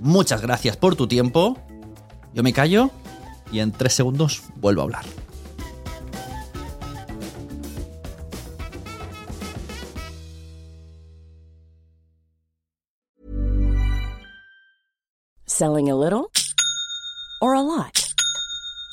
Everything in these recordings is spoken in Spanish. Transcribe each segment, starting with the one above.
Muchas gracias por tu tiempo. Yo me callo y en tres segundos vuelvo a hablar. Selling a little or a lot?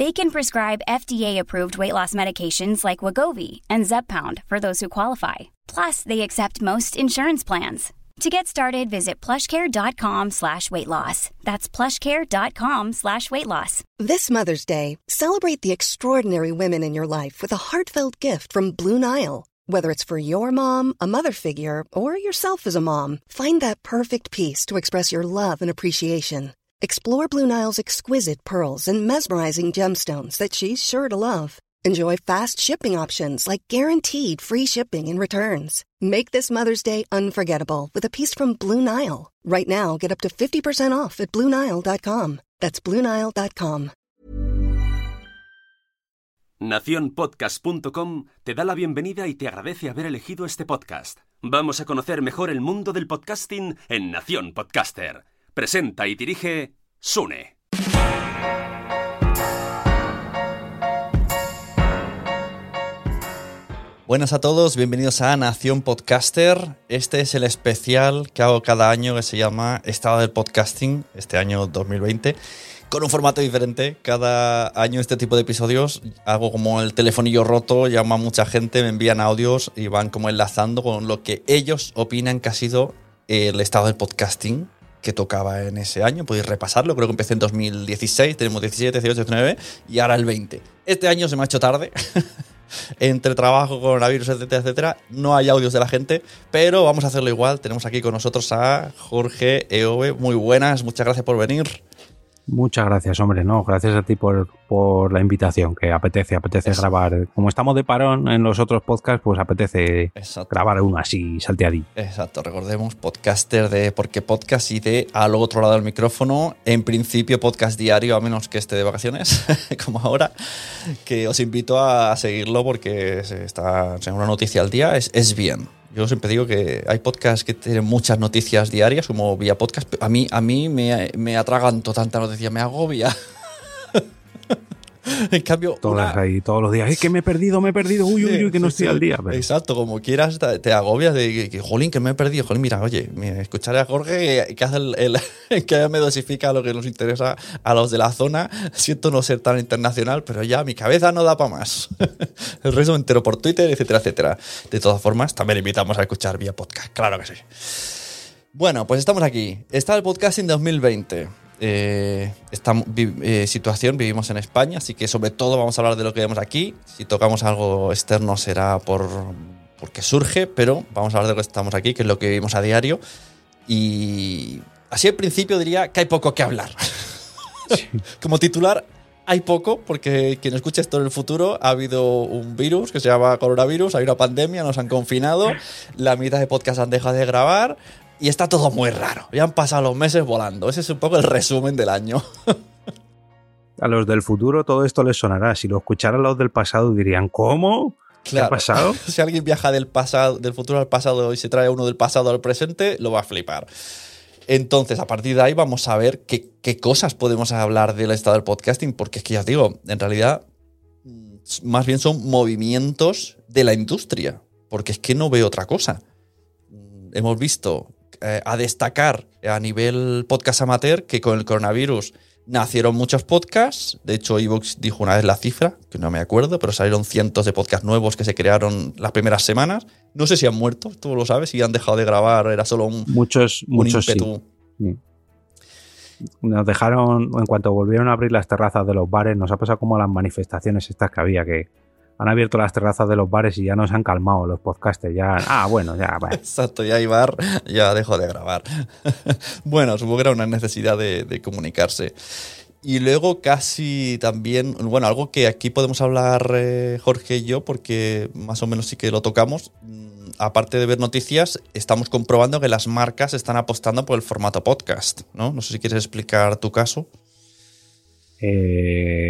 They can prescribe FDA-approved weight loss medications like Wagovi and Zepbound for those who qualify. Plus, they accept most insurance plans. To get started, visit plushcare.com slash weight loss. That's plushcare.com slash weight loss. This Mother's Day, celebrate the extraordinary women in your life with a heartfelt gift from Blue Nile. Whether it's for your mom, a mother figure, or yourself as a mom, find that perfect piece to express your love and appreciation. Explore Blue Nile's exquisite pearls and mesmerizing gemstones that she's sure to love. Enjoy fast shipping options like guaranteed free shipping and returns. Make this Mother's Day unforgettable with a piece from Blue Nile. Right now, get up to 50% off at BlueNile.com. That's BlueNile.com. Naciónpodcast.com te da la bienvenida y te agradece haber elegido este podcast. Vamos a conocer mejor el mundo del podcasting en Nación Podcaster. Presenta y dirige Sune. Buenas a todos, bienvenidos a Nación Podcaster. Este es el especial que hago cada año que se llama Estado del Podcasting, este año 2020, con un formato diferente. Cada año este tipo de episodios hago como el telefonillo roto, llama a mucha gente, me envían audios y van como enlazando con lo que ellos opinan que ha sido el estado del podcasting que tocaba en ese año. Podéis repasarlo, creo que empecé en 2016, tenemos 17, 18, 19 y ahora el 20. Este año se me ha hecho tarde. Entre trabajo, coronavirus, etcétera, etcétera, no hay audios de la gente, pero vamos a hacerlo igual. Tenemos aquí con nosotros a Jorge Eove. Muy buenas, muchas gracias por venir. Muchas gracias, hombre, no, gracias a ti por, por la invitación, que apetece, apetece grabar. Como estamos de parón en los otros podcasts, pues apetece Exacto. grabar uno así, salteadí. Exacto, recordemos, podcaster de Porque Podcast y de al otro lado del micrófono. En principio, podcast diario, a menos que esté de vacaciones, como ahora, que os invito a seguirlo porque se está en una noticia al día, es, es bien. Yo siempre digo que hay podcasts que tienen muchas noticias diarias, como vía podcast. A mí, a mí me, me atraganto tanta noticia, me agobia. en cambio, Todas una- ahí, todos los días. Es que me he perdido, me he perdido. Uy, uy, uy, que no estoy al día. pero- Exacto, como quieras, te, agobias de que, jolín, que me he perdido. Jolín, mira, oye, mira, escucharé a Jorge que, que hace el, el- que me dosifica lo que nos interesa a los de la zona. Siento no ser tan internacional, pero ya mi cabeza no da para más. el resto entero por Twitter, etcétera, etcétera. De todas formas, también invitamos a escuchar vía podcast, claro que sí. Bueno, pues estamos aquí. Está el podcasting 2020. Eh, esta vi- eh, situación vivimos en España, así que sobre todo vamos a hablar de lo que vemos aquí. Si tocamos algo externo será por porque surge, pero vamos a hablar de lo que estamos aquí, que es lo que vivimos a diario. Y así al principio diría que hay poco que hablar. Como titular, hay poco, porque quien escuche esto en el futuro, ha habido un virus que se llama coronavirus, hay una pandemia, nos han confinado, la mitad de podcast han dejado de grabar y está todo muy raro. Ya han pasado los meses volando. Ese es un poco el resumen del año. a los del futuro todo esto les sonará. Si lo escucharan los del pasado dirían, ¿cómo? ¿Qué ha pasado? si alguien viaja del, pasado, del futuro al pasado y se trae uno del pasado al presente, lo va a flipar. Entonces, a partir de ahí vamos a ver qué, qué cosas podemos hablar del estado del podcasting, porque es que ya os digo, en realidad, mm, más bien son movimientos de la industria, porque es que no veo otra cosa. Mm, hemos visto eh, a destacar a nivel podcast amateur que con el coronavirus nacieron muchos podcasts. De hecho, Evox dijo una vez la cifra, que no me acuerdo, pero salieron cientos de podcasts nuevos que se crearon las primeras semanas. No sé si han muerto, tú lo sabes, si han dejado de grabar, era solo un, muchos, muchos ímpetu. Nos dejaron, en cuanto volvieron a abrir las terrazas de los bares, nos ha pasado como las manifestaciones estas que había, que han abierto las terrazas de los bares y ya nos han calmado los podcasters. Ya, ah, bueno, ya. Exacto, ya Ibar ya dejó de grabar. bueno, supongo que era una necesidad de, comunicarse. Y luego casi también, bueno, algo que aquí podemos hablar eh, Jorge y yo, porque más o menos sí que lo tocamos. Mm, aparte de ver noticias, estamos comprobando que las marcas están apostando por el formato podcast, ¿no? No sé si quieres explicar tu caso. Eh,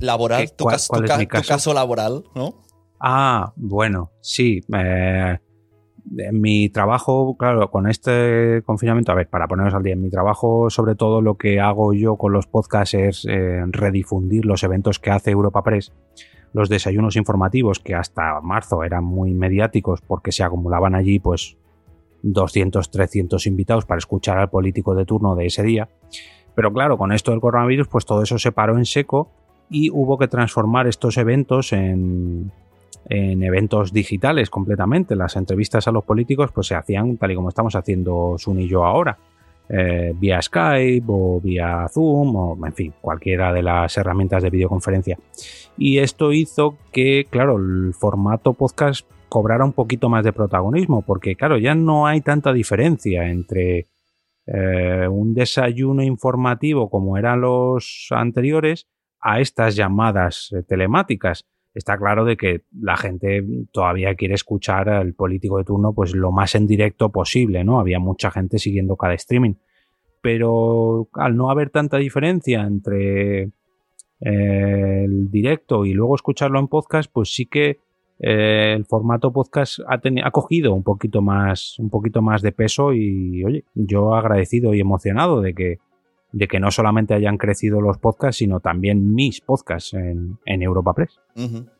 laboral, tu, caso? laboral, ¿no? Ah, bueno, sí. Eh, mi trabajo, claro, con este confinamiento, a ver, para ponernos al día, en mi trabajo, sobre todo lo que hago yo con los podcasts es eh, redifundir los eventos que hace Europa Press, los desayunos informativos que hasta marzo eran muy mediáticos porque se acumulaban allí, pues 200, 300 invitados para escuchar al político de turno de ese día. Pero claro, con esto del coronavirus, pues todo eso se paró en seco y hubo que transformar estos eventos en, eventos digitales completamente. Las entrevistas a los políticos pues se hacían tal y como estamos haciendo Sun y yo ahora. Eh, vía Skype o vía Zoom o en fin, cualquiera de las herramientas de videoconferencia. Y esto hizo que, claro, el formato podcast cobrara un poquito más de protagonismo, porque claro, ya no hay tanta diferencia entre eh, un desayuno informativo como eran los anteriores a estas llamadas eh, telemáticas. Está claro de que la gente todavía quiere escuchar al político de turno pues lo más en directo posible, ¿no? Había mucha gente siguiendo cada streaming. Pero al no haber tanta diferencia entre eh, el directo y luego escucharlo en podcast, pues sí que eh, el formato podcast ha, ha, cogido un poquito más un poquito más de peso y oye yo agradecido y emocionado de que de que no solamente hayan crecido los podcasts sino también mis podcasts en, Europa Press.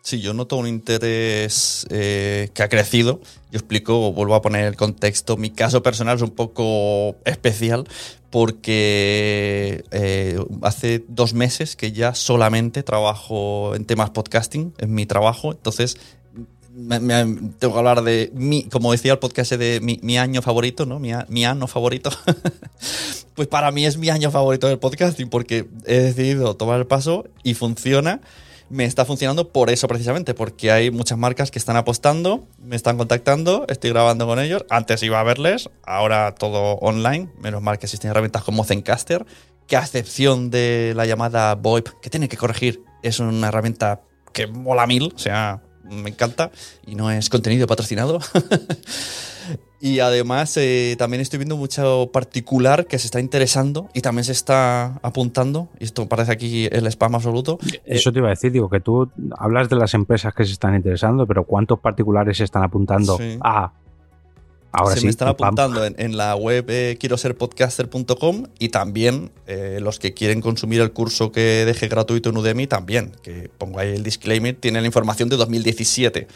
Sí yo noto un interés eh, que ha crecido. Yo explico vuelvo a poner el contexto. Mi caso personal es un poco especial porque eh, hace dos meses que ya solamente trabajo en temas podcasting, en mi trabajo, entonces tengo que hablar de mi, como decía el podcast de mi, año favorito, ¿no? Mi, año favorito. pues para mí es mi año favorito del podcasting porque he decidido tomar el paso y funciona. Me está funcionando por eso precisamente, porque hay muchas marcas que están apostando, me están contactando, estoy grabando con ellos. Antes iba a verles, ahora todo online. Menos mal que existen herramientas como Zencaster, que a excepción de la llamada VoIP, que tiene que corregir, es una herramienta que mola mil, o sea, me encanta y no es contenido patrocinado. y además eh, también estoy viendo mucho particular que se está interesando y también se está apuntando. Y esto parece aquí el spam absoluto. Eso te iba a decir, digo, que tú hablas de las empresas que se están interesando, pero ¿cuántos particulares se están apuntando a Ahora se me están apuntando en, la web eh, quiero ser podcaster.com y también eh, los que quieren consumir el curso que deje gratuito en Udemy también, que pongo ahí el disclaimer, tiene la información de 2017,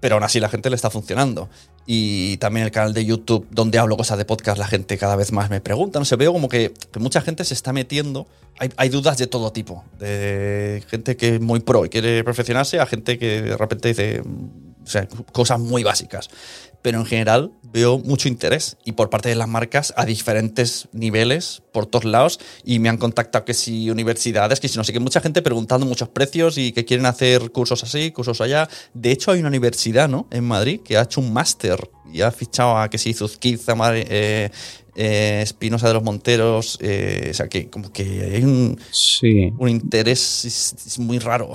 pero aún así la gente le está funcionando. Y también el canal de YouTube donde hablo cosas de podcast, la gente cada vez más me pregunta, no sé, veo como que, mucha gente se está metiendo, hay, hay, dudas de todo tipo, de gente que es muy pro y quiere perfeccionarse a gente que de repente dice o sea, cosas muy básicas pero en general veo mucho interés y por parte de las marcas a diferentes niveles por todos lados y me han contactado que si universidades, que si no sé qué, mucha gente preguntando muchos precios y que quieren hacer cursos así, cursos allá. De hecho hay una universidad, ¿no? En Madrid que ha hecho un máster y ha fichado a que si Zuzquiza, eh, eh, Espinosa de los Monteros, eh, o sea, que como que hay un, un interés muy raro.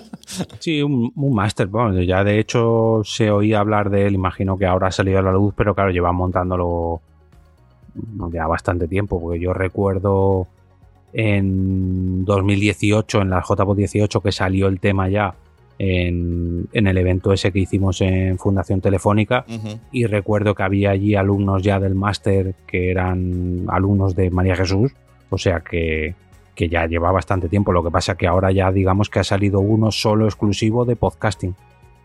sí, un, máster, bueno, ya de hecho se oía hablar de él, imagino que ahora ha salido a la luz, pero claro, lleva montándolo ya bastante tiempo, porque yo recuerdo en 2018, en la JPO 18, que salió el tema ya en, en, el evento ese que hicimos en Fundación Telefónica. Uh -huh. Y recuerdo que había allí alumnos ya del máster que eran alumnos de María Jesús, o sea que, que ya lleva bastante tiempo. Lo que pasa que ahora ya digamos que ha salido uno solo exclusivo de podcasting,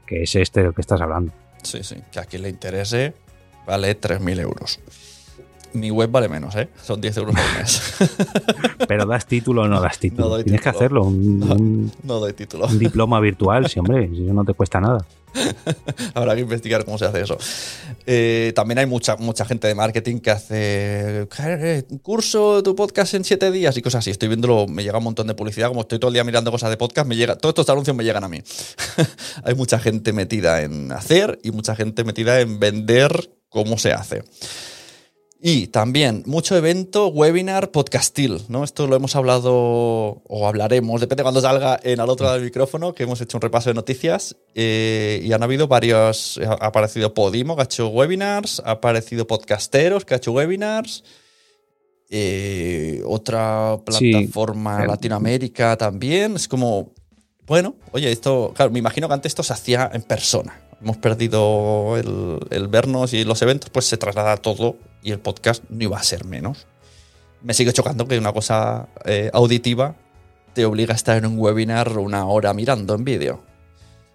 que es este del que estás hablando. Sí, sí, que a quien le interese vale 3.000 euros. Mi web vale menos, ¿eh? Son 10 euros al mes. Pero das título o no das título. No doy Tienes título. que hacerlo. Un, No, doy título. un diploma virtual, sí, hombre. Eso no te cuesta nada. Habrá que investigar cómo se hace eso. Eh, también hay mucha, mucha gente de marketing que hace "Eh, curso de tu podcast en 7 días y cosas así. Estoy viéndolo, me llega un montón de publicidad. Como estoy todo el día mirando cosas de podcast, me llega, todos estos anuncios me llegan a mí. hay mucha gente metida en hacer y mucha gente metida en vender cómo se hace. Y también mucho evento, webinar, podcastil, ¿no? Esto lo hemos hablado o hablaremos, depende de cuando salga en al otro lado del micrófono, que hemos hecho un repaso de noticias eh, y han habido varios, ha ha aparecido Podimo que ha hecho webinars, ha aparecido Podcasteros que ha hecho webinars, eh, otra plataforma eh, Latinoamérica también, es como, bueno, oye, esto, claro, me imagino que antes esto se hacía en persona. Hemos perdido el, el vernos y los eventos, pues se traslada todo y el podcast no iba a ser menos. Me sigue chocando que una cosa eh, auditiva te obliga a estar en un webinar una hora mirando en vídeo.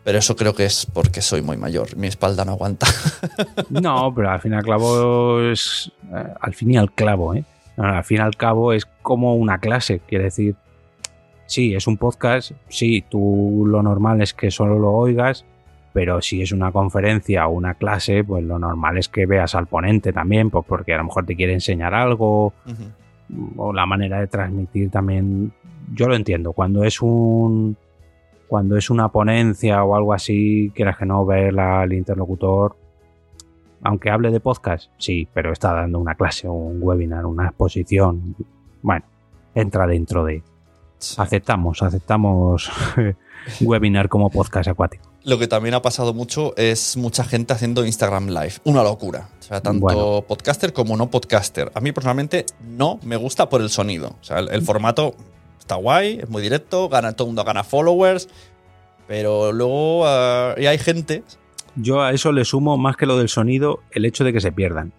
Pero eso creo que es porque soy muy mayor. Mi espalda no aguanta. No, pero al fin y al cabo es. eh, al fin y al clavo, ¿eh? Al fin y al cabo es como una clase. Quiere decir, sí, es un podcast. Sí, tú lo normal es que solo lo oigas. Pero si es una conferencia o una clase, pues lo normal es que veas al ponente también, pues porque a lo mejor te quiere enseñar algo o la manera de transmitir también. Yo lo entiendo. Cuando es un. Cuando es una ponencia o algo así, quieras que no ver al interlocutor, aunque hable de podcast, sí, pero está dando una clase, un webinar, una exposición. Bueno, entra dentro de. Aceptamos, aceptamos webinar como podcast acuático. Lo que también ha pasado mucho es mucha gente haciendo Instagram Live. Una locura. O sea, tanto Bueno. podcaster como no podcaster. A mí personalmente no me gusta por el sonido. O sea, el, el formato está guay, es muy directo, gana, todo el mundo gana followers. Pero luego ah, y hay gente. Yo a eso le sumo más que lo del sonido el hecho de que se pierdan.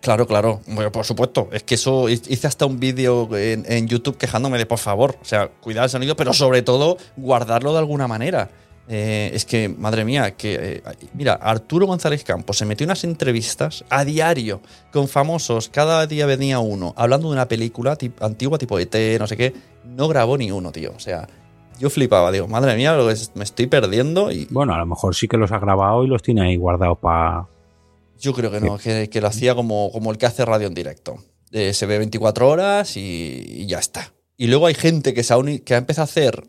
Claro, claro. Bueno, por supuesto. Es que eso hice hasta un vídeo en, en YouTube quejándome de por favor. O sea, cuidar el sonido, pero sobre todo guardarlo de alguna manera. Eh, es que, madre mía, que. eh, mira, Arturo González Campos se metió unas entrevistas a diario con famosos. Cada día venía uno hablando de una película tip- antigua, tipo ET, no sé qué. No grabó ni uno, tío. O sea, yo flipaba. Digo, madre mía, lo que es- me estoy perdiendo. Y Bueno, a lo mejor sí que los ha grabado y los tiene ahí guardados para. yo creo que no, que, que lo hacía como, como el que hace radio en directo. Eh, se ve 24 horas y, y ya está. Y luego hay gente que, se ha, uni- que ha empezado a hacer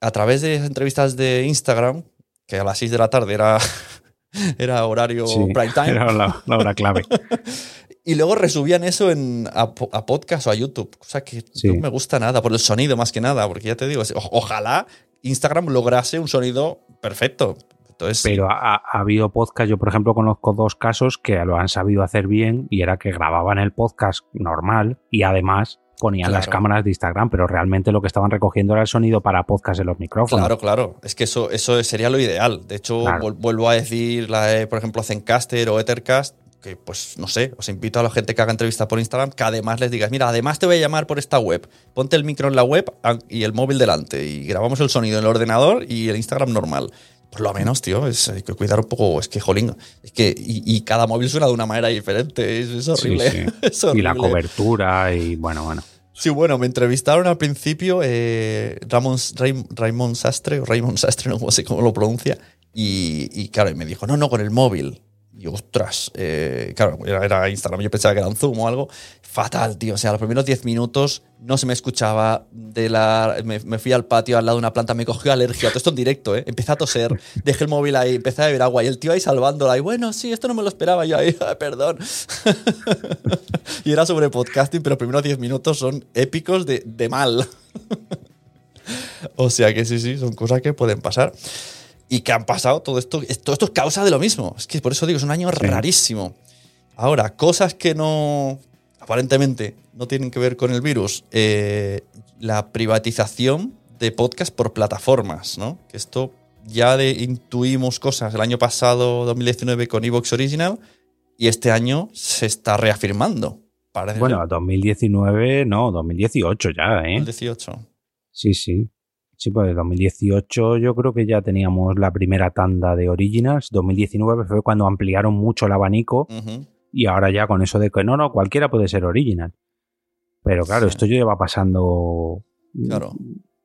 a través de entrevistas de Instagram, que a las 6 de la tarde era, era horario prime time, Era la, la hora clave. y luego resubían eso en, a, po- a podcast o a YouTube, cosa que Sí. no me gusta nada, por el sonido más que nada, porque ya te digo, o- ojalá Instagram lograse un sonido perfecto. Entonces, Pero ha, ha habido podcast, yo por ejemplo conozco dos casos que lo han sabido hacer bien y era que grababan el podcast normal y además ponían las cámaras de Instagram, pero realmente lo que estaban recogiendo era el sonido para podcast en los micrófonos. Claro, claro. Es que eso, eso sería lo ideal. De hecho, Claro. vuelvo a decir, la de, por ejemplo, Zencaster o Ethercast, que pues no sé, os invito a la gente que haga entrevistas por Instagram, que además les digas, mira, además te voy a llamar por esta web. Ponte el micro en la web y el móvil delante y grabamos el sonido en el ordenador y el Instagram normal. Por lo menos, tío, es, hay que cuidar un poco. Es que, jolín, es que. Y, y cada móvil suena de una manera diferente. Es, horrible. sí. Es Y la cobertura y bueno, bueno. Sí, bueno, me entrevistaron al principio eh, Ramón, Ray- Raymond Sastre, o Raymond Sastre, no sé cómo lo pronuncia, y, y claro, y me dijo, no, no, con el móvil. Y ostras, eh, claro, era, Instagram, yo pensaba que era un Zoom o algo. Fatal, tío. O sea, los primeros 10 minutos no se me escuchaba. De la, me, fui al patio al lado de una planta, me cogió alergia. Todo esto en directo, ¿eh? Empecé a toser, dejé el móvil ahí, empecé a beber agua y el tío ahí salvándola. Y bueno, sí, esto no me lo esperaba yo ahí, "Ah, perdón. y era sobre podcasting, pero los primeros 10 minutos son épicos de, de mal. o sea que sí, sí, son cosas que pueden pasar. Y que han pasado todo esto. Todo esto es causa de lo mismo. Es que por eso digo, es un año rarísimo. Ahora, cosas que no. aparentemente no tienen que ver con el virus, eh, la privatización de podcast por plataformas, ¿no? Que esto ya de, intuimos cosas el año pasado, 2019, con Evox Original, y este año se está reafirmando. Parece Bueno, 2019, no, 2018 ya, ¿eh? 2018. Sí, sí. Sí, pues 2018 yo creo que ya teníamos la primera tanda de Originals. 2019 fue cuando ampliaron mucho el abanico y ahora ya con eso de que no, no, cualquiera puede ser Original. Pero claro, Sí. esto ya va pasando Claro.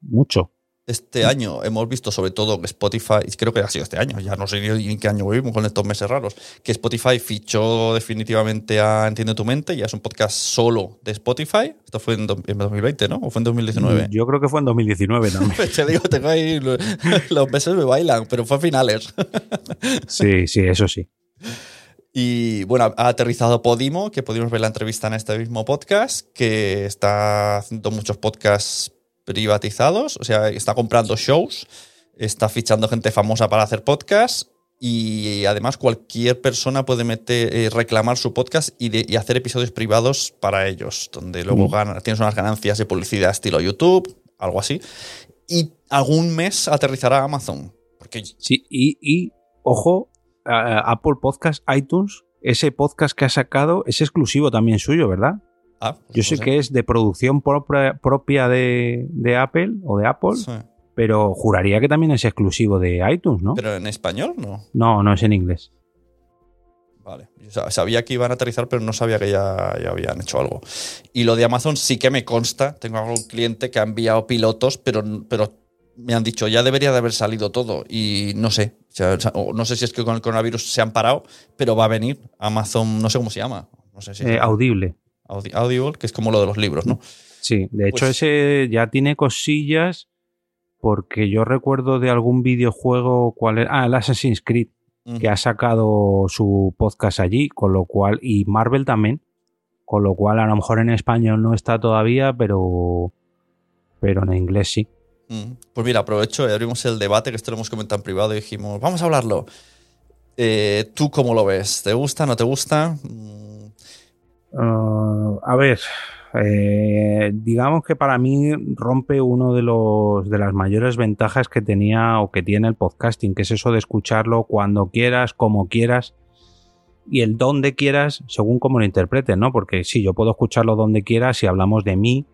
mucho. Este año hemos visto sobre todo que Spotify, y creo que ha sido este año, ya no sé ni en qué año vivimos con estos meses raros, que Spotify fichó definitivamente a Entiende tu mente, ya es un podcast solo de Spotify. Esto fue en, do- en 2020, ¿no? ¿O fue en 2019? Yo creo que fue en 2019 también. Te digo, tengo ahí, lo- los meses me bailan, pero fue a finales. sí, sí, eso sí. Y bueno, ha aterrizado Podimo, que pudimos ver la entrevista en este mismo podcast, que está haciendo muchos podcasts privatizados, o sea, está comprando shows, está fichando gente famosa para hacer podcasts y además cualquier persona puede meter, eh, reclamar su podcast y, de- y hacer episodios privados para ellos, donde luego Mm. gana- tienes unas ganancias de publicidad estilo YouTube, algo así. Y algún mes aterrizará Amazon. Porque Sí, y, y, ojo, Apple Podcast, iTunes, ese podcast que ha sacado es exclusivo también suyo, ¿verdad? Ah, pues Yo no sé que es de producción propia, propia de, de Apple o de Apple, Sí. pero juraría que también es exclusivo de iTunes, ¿no? Pero en español no. No, no es en inglés. Vale. Yo sabía que iban a aterrizar, pero no sabía que ya, ya habían hecho algo. Y lo de Amazon sí que me consta. Tengo algún cliente que ha enviado pilotos, pero, pero me han dicho ya debería de haber salido todo. Y no sé. O sea, no sé si es que con el coronavirus se han parado, pero va a venir Amazon, no sé cómo se llama. No sé si Eh, audible. Audi- Audible, que es como lo de los libros, ¿no? Sí, de hecho Pues- ese ya tiene cosillas porque yo recuerdo de algún videojuego, ¿cuál era? Ah, el Assassin's Creed, que ha sacado su podcast allí, con lo cual, y Marvel también, con lo cual a lo mejor en español no está todavía, pero, pero en inglés sí. Mm. Pues mira, aprovecho y abrimos el debate, que esto lo hemos comentado en privado y dijimos, vamos a hablarlo. Eh, ¿Tú cómo lo ves? ¿Te gusta? ¿No te gusta? Ah, a ver, eh, digamos que para mí rompe uno de los de las mayores ventajas que tenía o que tiene el podcasting, que es eso de escucharlo cuando quieras, como quieras y el donde quieras, según cómo lo interpretes, ¿no? Porque sí, yo puedo escucharlo donde quiera si hablamos de mí,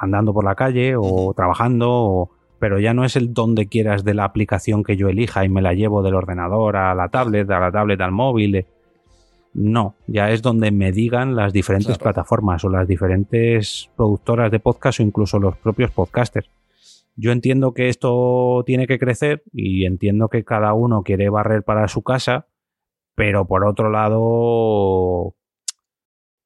andando por la calle o trabajando, o- pero ya no es el donde quieras de la aplicación que yo elija y me la llevo del ordenador a la tablet, a la tablet al móvil. No, ya es donde me digan las diferentes Claro. plataformas o las diferentes productoras de podcast o incluso los propios podcasters. Yo entiendo que esto tiene que crecer y entiendo que cada uno quiere barrer para su casa, pero por otro lado,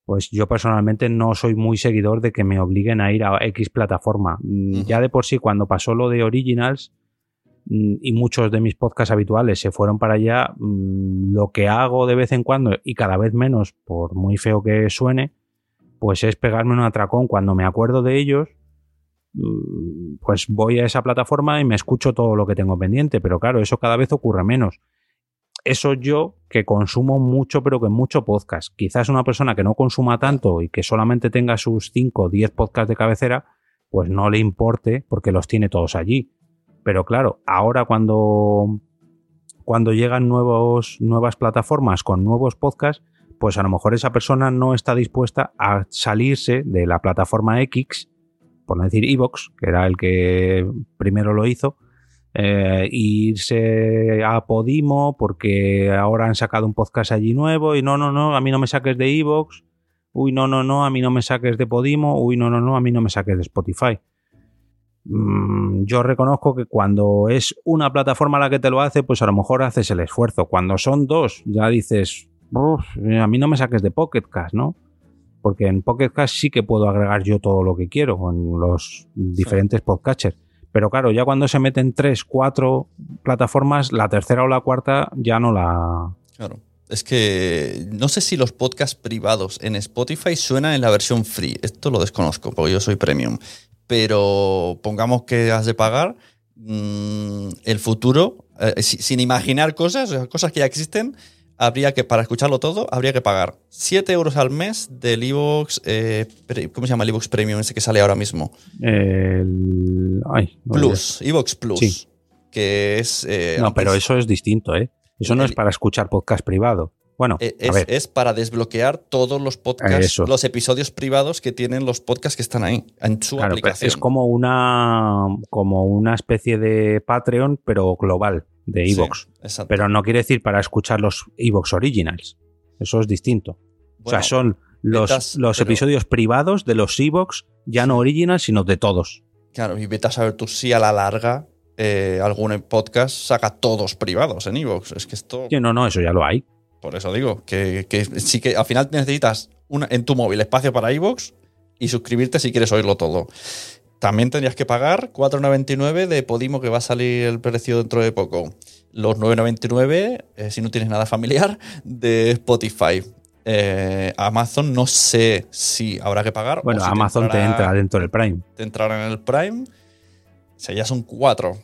pues yo personalmente no soy muy seguidor de que me obliguen a ir a X plataforma. Ya de por sí, cuando pasó lo de Originals y muchos de mis podcasts habituales se fueron para allá, mm, lo que hago de vez en cuando y cada vez menos, por muy feo que suene, pues es pegarme un atracón cuando me acuerdo de ellos. mm, Pues voy a esa plataforma y me escucho todo lo que tengo pendiente, pero claro, eso cada vez ocurre menos eso yo que consumo mucho, pero que mucho podcast. Quizás una persona que no consuma tanto y que solamente tenga sus 5 o 10 podcasts de cabecera, pues no le importe porque los tiene todos allí. Pero claro, ahora cuando, cuando llegan nuevos, nuevas plataformas con nuevos podcasts, pues a lo mejor esa persona no está dispuesta a salirse de la plataforma X, por no decir Evox, que era el que primero lo hizo, eh, irse a Podimo porque ahora han sacado un podcast allí nuevo y no, no, no, a mí no me saques de Evox, uy, no, no, no, a mí no me saques de Podimo, uy, no, no, no, a mí no me saques de Spotify. Mm, yo reconozco que cuando es una plataforma la que te lo hace, pues a lo mejor haces el esfuerzo. Cuando son dos, ya dices, "Uf, a mí no me saques de Pocket Cast, ¿no? Porque en Pocket Cast sí que puedo agregar yo todo lo que quiero en los diferentes podcatchers. Pero claro, ya cuando se meten tres, cuatro plataformas, la tercera o la cuarta ya no la. Claro. Es que no sé si los podcasts privados en Spotify suenan en la versión free. Esto lo desconozco porque yo soy premium. Pero pongamos que has de pagar. mm, el futuro, eh, si- sin imaginar cosas, cosas que ya existen, habría que, para escucharlo todo, habría que pagar 7 euros al mes del Evox, eh, ¿cómo se llama el Evox Premium ese que sale ahora mismo? El, ay, no Plus, Evox Plus. Sí. Que es... eh, No, pero es- eso es distinto, ¿eh? Eso no El- es para escuchar podcast privado. Bueno, a es, para desbloquear todos los podcasts, Eso. los episodios privados que tienen los podcasts que están ahí, en su claro, aplicación. es como una, como una especie de Patreon, pero global, de Sí, Evox. exacto. pero no quiere decir para escuchar los Evox Originals. Eso es distinto. o sea, son los, betas, los pero- episodios privados de los Evox, ya no Originals, sino de todos. Claro, y vete a saber tú si a la larga eh, algún podcast saca todos privados en Evox. Es que esto... Sí, no, no, eso ya lo hay. Por eso digo, que, que sí que al final necesitas una, en tu móvil espacio para iVoox y suscribirte si quieres oírlo todo. También tendrías que pagar 4,99 de Podimo, que va a salir el precio dentro de poco. Los 9,99, eh, si no tienes nada familiar, de Spotify. Eh, Amazon no sé si habrá que pagar. o Bueno, si Amazon te entrará- entra dentro del Prime. te entrará en el Prime. O sea, ya son cuatro.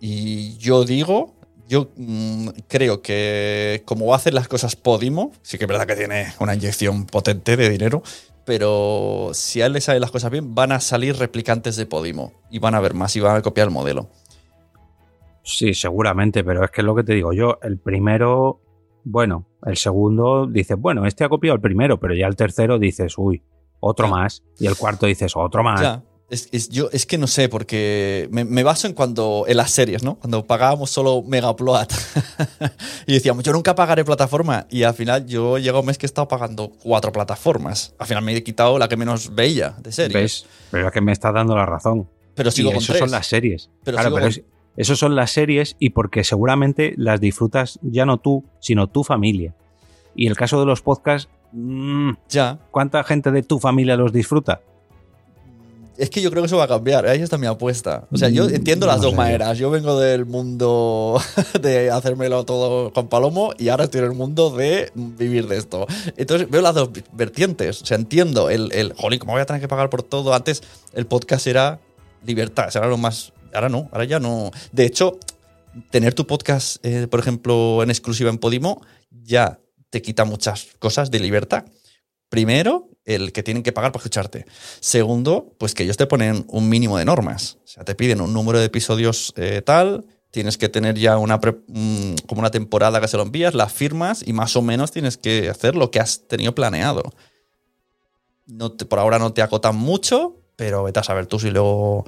Y yo digo, yo mm, creo que como va a hacer las cosas Podimo, sí que es verdad que tiene una inyección potente de dinero, pero si a él le salen las cosas bien, van a salir replicantes de Podimo y van a ver más y van a copiar el modelo. Sí, seguramente, pero es que es lo que te digo yo, el primero, bueno, el segundo dices, bueno, este ha copiado el primero, pero ya el tercero dices, uy, otro más, y el cuarto dices, otro más. Ya. Es, es- yo, es que no sé, porque me, me baso en cuando en las series, ¿no? Cuando pagábamos solo Megaupload y decíamos, yo nunca pagaré plataforma. Y al final yo llega un mes que he estado pagando cuatro plataformas. Al final me he quitado la que menos veía de series. ¿Ves? Pero es que me está dando la razón. Pero sigo y con eso tres. son las series. Pero claro, pero con- es- eso son las series y porque seguramente las disfrutas ya no tú, sino tu familia. Y el caso de los podcasts, mm, Ya. ¿cuánta gente de tu familia los disfruta? Es que yo creo que eso va a cambiar. Ahí está mi apuesta. O sea, yo Mm, entiendo las dos maneras. Yo vengo del mundo de hacérmelo todo con palomo y ahora estoy en el mundo de vivir de esto. Entonces veo las dos vertientes. O sea, entiendo el, el jolín, ¿cómo voy a tener que pagar por todo? Antes el podcast era libertad, era lo más. Ahora no, ahora ya no. De hecho, tener tu podcast, eh, por ejemplo, en exclusiva en Podimo, ya te quita muchas cosas de libertad. Primero, el que tienen que pagar para escucharte. Segundo, pues que ellos te ponen un mínimo de normas. O sea, te piden un número de episodios eh, tal, tienes que tener ya una mm, como una temporada que se lo envías, la firmas y más o menos tienes que hacer lo que has tenido planeado. No te- por ahora no te acotan mucho, pero vete a saber tú si luego...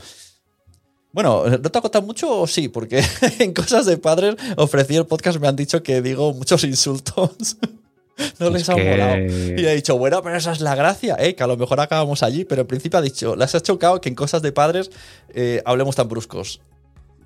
Bueno, ¿no te acotan mucho o sí? Porque en cosas de padres ofrecí el podcast, me han dicho que digo muchos insultos. no Es les ha que- molado. Y he dicho, bueno, pero esa es la gracia, ¿eh? que a lo mejor acabamos allí, pero en principio ha dicho, les ha chocado que en cosas de padres eh, hablemos tan bruscos.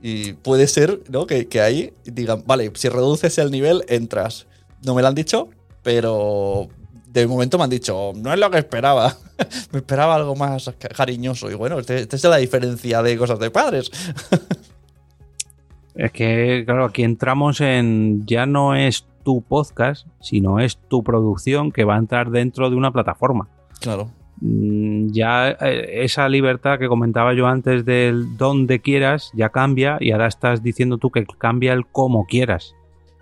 Y puede ser, ¿no? Que, que ahí digan, vale, si reduces el nivel, entras. No me lo han dicho, pero de momento me han dicho, no es lo que esperaba. me esperaba algo más ca- cariñoso. Y bueno, este- esta es la diferencia de cosas de padres. Es que, claro, aquí entramos en. Ya no es tu podcast, sino es tu producción que va a entrar dentro de una plataforma. Claro. Mm, Ya eh, esa libertad que comentaba yo antes del donde quieras ya cambia y ahora estás diciendo tú que cambia el como quieras.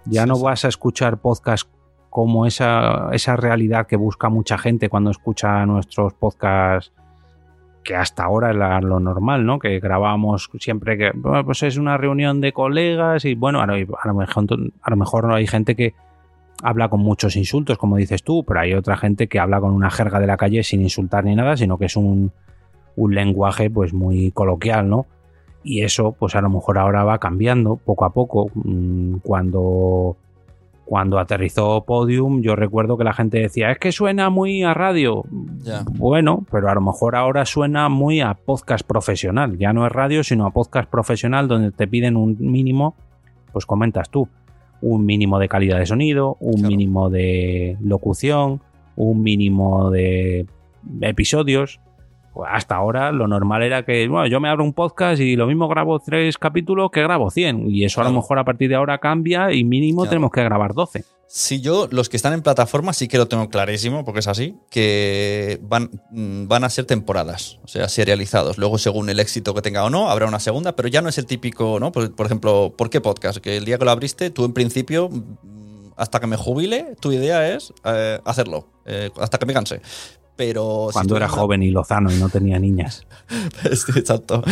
Ya Sí, no sí. vas a escuchar podcast como esa, esa realidad que busca mucha gente cuando escucha nuestros podcasts que hasta ahora es la- lo normal, ¿no? Que grabamos siempre que pues es una reunión de colegas y bueno, a lo, a lo mejor, a lo mejor hay gente que habla con muchos insultos, como dices tú, pero hay otra gente que habla con una jerga de la calle sin insultar ni nada, sino que es un, un lenguaje pues muy coloquial, ¿no? Y eso, pues a lo mejor ahora va cambiando poco a poco. Mm, Cuando, cuando aterrizó Podium, yo recuerdo que la gente decía, es que suena muy a radio. Bueno, pero a lo mejor ahora suena muy a podcast profesional. Ya no es radio, sino a podcast profesional donde te piden un mínimo, pues comentas tú, un mínimo de calidad de sonido, un Claro. mínimo de locución, un mínimo de episodios. Hasta ahora lo normal era que, bueno, yo me abro un podcast y lo mismo grabo tres capítulos que grabo 100. Y eso a lo mejor a partir de ahora cambia y mínimo Claro. tenemos que grabar 12. Si yo, los que están en plataforma, sí que lo tengo clarísimo, porque es así, que van, mm, van a ser temporadas, o sea, serializados. Luego, según el éxito que tenga o no, habrá una segunda, pero ya no es el típico, ¿no? Por, por ejemplo, ¿por qué podcast? Que el día que lo abriste, tú en principio mm, hasta que me jubile, tu idea es eh, hacerlo, eh, hasta que me canse. Pero Cuando era joven y lozano y no tenía niñas. Exacto.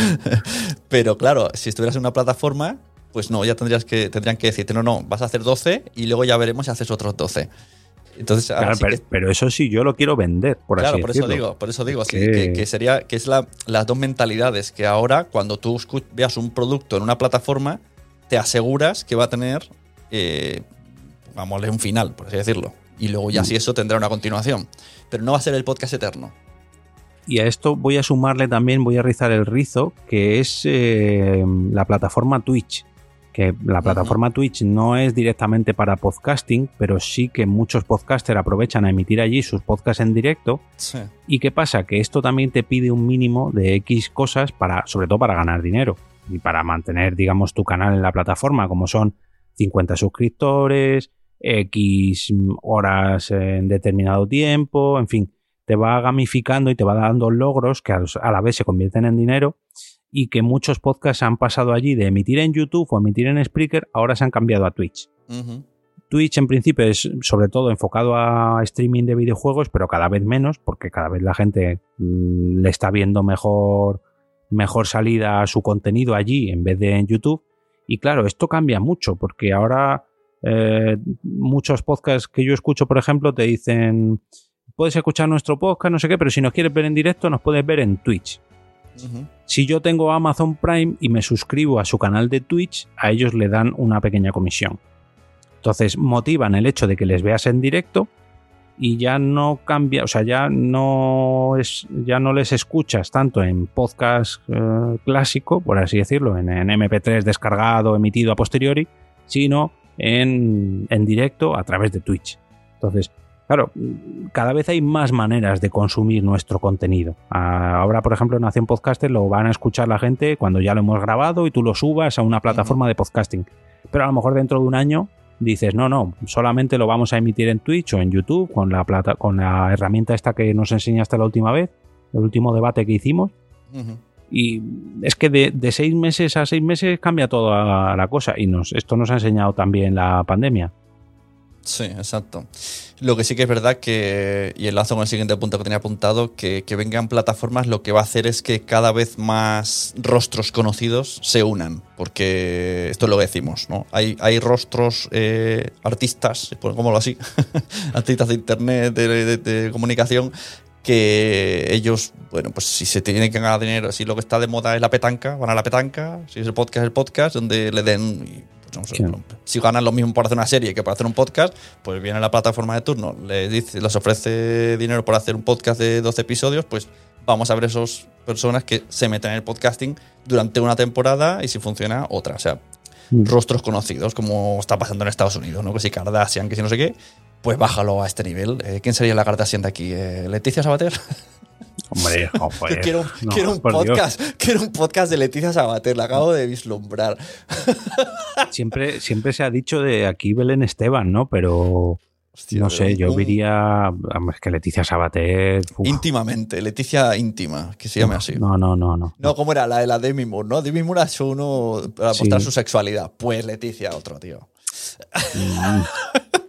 Pero claro, si estuvieras en una plataforma, pues no, ya tendrías que, tendrían que decirte, no, no, vas a hacer 12 y luego ya veremos si haces otros 12. Entonces, claro, pero, pero, eso sí, yo lo quiero vender, por claro, así por decirlo. eso digo, por eso digo, sí, que, que, sería, que es la, las dos mentalidades, que ahora cuando tú veas un producto en una plataforma, te aseguras que va a tener, eh, vamos, un final, por así decirlo. Y luego ya mm. si eso tendrá una continuación. Pero no va a ser el podcast eterno. Y a esto voy a sumarle también, voy a rizar el rizo, que es eh, la plataforma Twitch que la plataforma uh -huh. Twitch no es directamente para podcasting, pero sí que muchos podcasters aprovechan a emitir allí sus podcasts en directo. Sí. ¿Y qué pasa? Que esto también te pide un mínimo de X cosas para, sobre todo para ganar dinero y para mantener, digamos, tu canal en la plataforma, como son 50 suscriptores, X horas en determinado tiempo, en fin, te va gamificando y te va dando logros que a la vez se convierten en dinero y que muchos podcasts han pasado allí de emitir en YouTube o emitir en Spreaker, ahora se han cambiado a Twitch. Uh -huh. Twitch en principio es sobre todo enfocado a streaming de videojuegos, pero cada vez menos, porque cada vez la gente mmm, le está viendo mejor, mejor salida a su contenido allí en vez de en YouTube. Y claro, esto cambia mucho, porque ahora eh, muchos podcasts que yo escucho, por ejemplo, te dicen, puedes escuchar nuestro podcast, no sé qué, pero si nos quieres ver en directo, nos puedes ver en Twitch. Uh -huh. Si yo tengo Amazon Prime y me suscribo a su canal de Twitch, a ellos le dan una pequeña comisión. Entonces motivan el hecho de que les veas en directo y ya no cambia, o sea, ya no es, ya no les escuchas tanto en podcast eh, clásico, por así decirlo, en, en, MP3 descargado, emitido a posteriori, sino en, en directo a través de Twitch. Entonces, Claro, cada vez hay más maneras de consumir nuestro contenido. Ahora, por ejemplo, en Nación Podcaster lo van a escuchar la gente cuando ya lo hemos grabado y tú lo subas a una plataforma de podcasting. Pero a lo mejor dentro de un año dices, no, no, solamente lo vamos a emitir en Twitch o en YouTube con la, plata, con la herramienta esta que nos enseñaste la última vez, el último debate que hicimos. Uh -huh. Y es que de, de, seis meses a seis meses cambia toda la cosa y nos, esto nos ha enseñado también la pandemia. Sí, exacto. Lo que sí que es verdad que, y enlazo con el siguiente punto que tenía apuntado, que, que vengan plataformas lo que va a hacer es que cada vez más rostros conocidos se unan, porque esto es lo que decimos, ¿no? Hay, hay rostros eh, artistas, como así, artistas de internet, de, de, de, comunicación, que ellos, bueno, pues si se tienen que ganar dinero, si lo que está de moda es la petanca, van a la petanca, si es el podcast, el podcast, donde le den no sé. Si ganan lo mismo por hacer una serie que por hacer un podcast, pues viene la plataforma de turno, les, dice, les ofrece dinero por hacer un podcast de 12 episodios, pues vamos a ver esas personas que se meten en el podcasting durante una temporada y si funciona, otra. O sea, mm. rostros conocidos, como está pasando en Estados Unidos, ¿no? Que si Kardashian, que si no sé qué, pues bájalo a este nivel. Eh, ¿Quién sería la Kardashian de aquí? Eh, ¿Leticia Sabater? Hombre, quiero, no, quiero, un podcast, quiero un podcast de Leticia Sabater, la acabo de vislumbrar. Siempre, siempre se ha dicho de aquí Belén Esteban, ¿no? Pero Hostia, no sé, yo diría es que Leticia Sabater. Uf. Íntimamente, Leticia íntima, que se llame no, así. No, no, no, no. No, ¿cómo era? La de la Demi Moore, ¿no? Demi Moore ha hecho uno para mostrar sí. su sexualidad. Pues Leticia, otro, tío. Mm.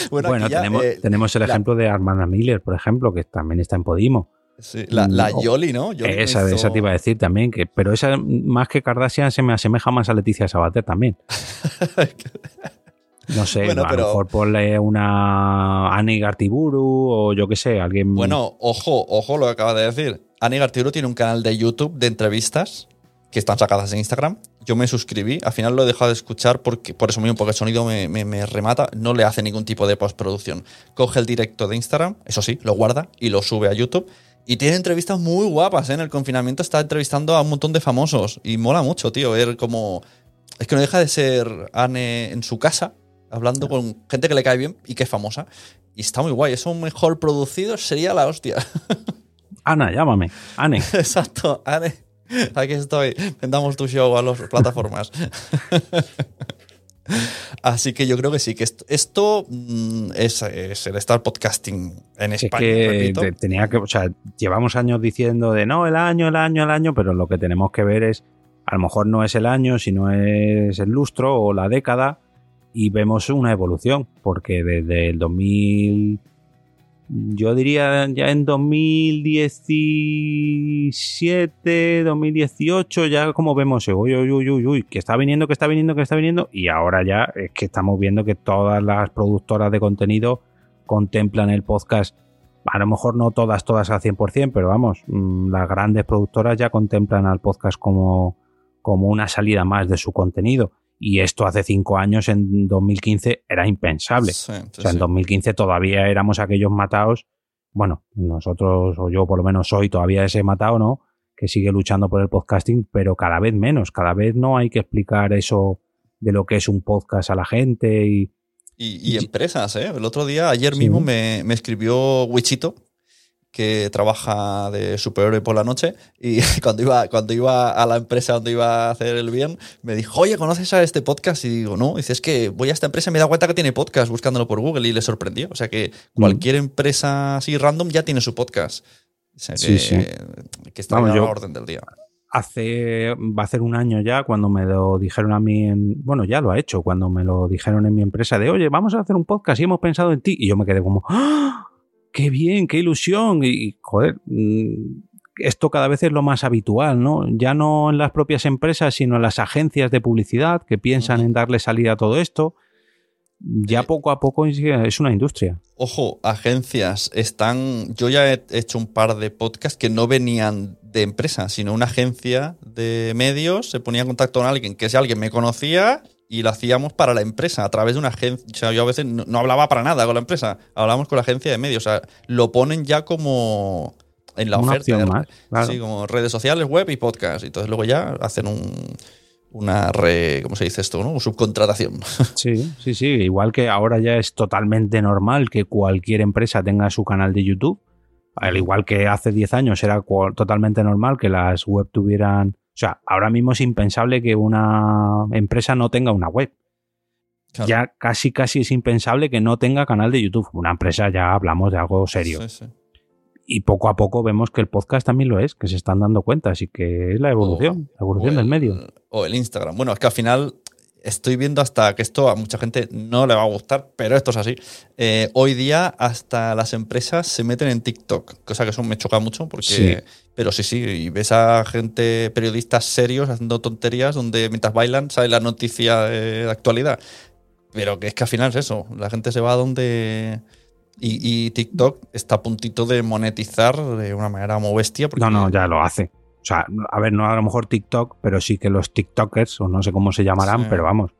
bueno, bueno ya, tenemos, eh, tenemos, el la, ejemplo de Armanda Miller, por ejemplo, que también está en Podimo. Sí, la, la Yoli, ¿no? Yoli esa, hizo... esa te iba a decir también, que, pero esa más que Kardashian se me asemeja más a Leticia Sabater también. No sé, bueno, a pero... lo mejor ponle una Annie Gartiburu o yo qué sé, alguien. Bueno, ojo, ojo lo que acabas de decir. Annie Gartiburu tiene un canal de YouTube de entrevistas que están sacadas en Instagram. Yo me suscribí, al final lo he dejado de escuchar porque, por eso mismo, porque el sonido me, me, me remata. No le hace ningún tipo de postproducción. Coge el directo de Instagram, eso sí, lo guarda y lo sube a YouTube. Y tiene entrevistas muy guapas, ¿eh? En el confinamiento está entrevistando a un montón de famosos. Y mola mucho, tío, ver como... Es que no deja de ser Anne en su casa, hablando con gente que le cae bien y que es famosa. Y está muy guay. Eso mejor producido sería la hostia. Ana, llámame. Anne. Exacto, Anne. Aquí estoy. Vendamos tu show a las plataformas. Así que yo creo que sí, que esto, esto mm, es, es, el Star Podcasting en España. Es que repito. tenía que, o sea, llevamos años diciendo de no, el año, el año, el año, pero lo que tenemos que ver es, a lo mejor no es el año, sino es el lustro o la década y vemos una evolución, porque desde el 2000, yo diría ya en 2017, 2018, ya como vemos, uy, uy, uy, uy, uy, que está viniendo, que está viniendo, que está viniendo, y ahora ya es que estamos viendo que todas las productoras de contenido contemplan el podcast a lo mejor no todas, todas al 100%, pero vamos, mm, las grandes productoras ya contemplan al podcast como, como una salida más de su contenido. Y esto hace cinco años, en 2015, era impensable. o sea, en 2015 todavía éramos aquellos matados. Bueno, nosotros, o yo por lo menos soy todavía ese matado, ¿no? Que sigue luchando por el podcasting, pero cada vez menos. Cada vez no hay que explicar eso de lo que es un podcast a la gente y, y, empresas, ¿eh? El otro día, ayer mismo, me, me, escribió Wichito, que trabaja de superhéroe por la noche, y cuando iba, cuando iba a la empresa donde iba a hacer el bien, me dijo, oye, ¿conoces a este podcast? Y digo, no. Y dice, es que voy a esta empresa y me da cuenta que tiene podcast buscándolo por Google y le sorprendió. O sea que cualquier empresa así random ya tiene su podcast. O sea que, sí, que está en la orden del día hace, va a ser un año ya cuando me lo dijeron a mí, en, bueno, ya lo ha hecho, cuando me lo dijeron en mi empresa de, oye, vamos a hacer un podcast y hemos pensado en ti. Y yo me quedé como, ¡Ah! ¡Qué bien, qué ilusión! Y, joder, mm, esto cada vez es lo más habitual, ¿no? Ya no en las propias empresas, sino en las agencias de publicidad que piensan en darle salida a todo esto. Ya poco a poco es una industria. Ojo, agencias están. Yo ya he hecho un par de podcasts que no venían de empresa, sino una agencia de medios se ponía en contacto con alguien que si alguien me conocía y lo hacíamos para la empresa, a través de una agencia. O sea, yo a veces no, hablaba para nada con la empresa, hablábamos con la agencia de medios. O sea, lo ponen ya como en la oferta. Más, Sí, como redes sociales, web y podcast. Y entonces luego ya hacen un, una re, ¿cómo se dice esto? ¿no? Subcontratación. Sí, sí, sí. Igual que ahora ya es totalmente normal que cualquier empresa tenga su canal de YouTube al igual que hace 10 años era totalmente normal que las web tuvieran... O sea, ahora mismo es impensable que una empresa no tenga una web. Ya casi, casi es impensable que no tenga canal de YouTube. Una empresa ya hablamos de algo serio. Y poco a poco vemos que el podcast también lo es, que se están dando cuenta, así que es la evolución, la evolución del medio. O el Instagram. Bueno, es que al final estoy viendo hasta que esto a mucha gente no le va a gustar, pero esto es así. Eh, hoy día hasta las empresas se meten en TikTok, cosa que eso me choca mucho porque... Pero sí, sí, y ves a gente, periodistas serios haciendo tonterías donde mientras bailan sale la noticia de, actualidad. Pero que es que al final es eso, la gente se va a donde... Y, y, TikTok está a puntito de monetizar de una manera muy bestia. No, no, ya lo hace. O sea, a ver, no a lo mejor TikTok, pero sí que los TikTokers, o no sé cómo se llamarán, pero vamos.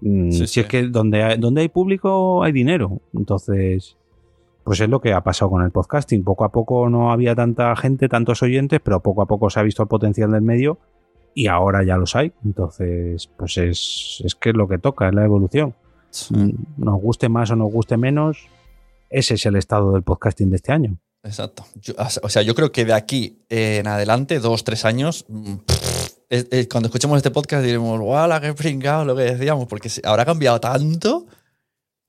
Mm, si es que donde hay, donde hay público hay dinero. Entonces, pues es lo que ha pasado con el podcasting. Poco a poco no había tanta gente, tantos oyentes, pero poco a poco se ha visto el potencial del medio y ahora ya los hay. Entonces, pues es, es que es lo que toca, es la evolución. Nos guste más o nos guste menos, ese es el estado del podcasting de este año. Exacto. o sea, yo creo que de aquí en adelante, dos, tres años, mm, cuando escuchemos este podcast diremos, ¡guau, qué pringado lo que decíamos! Porque habrá cambiado tanto.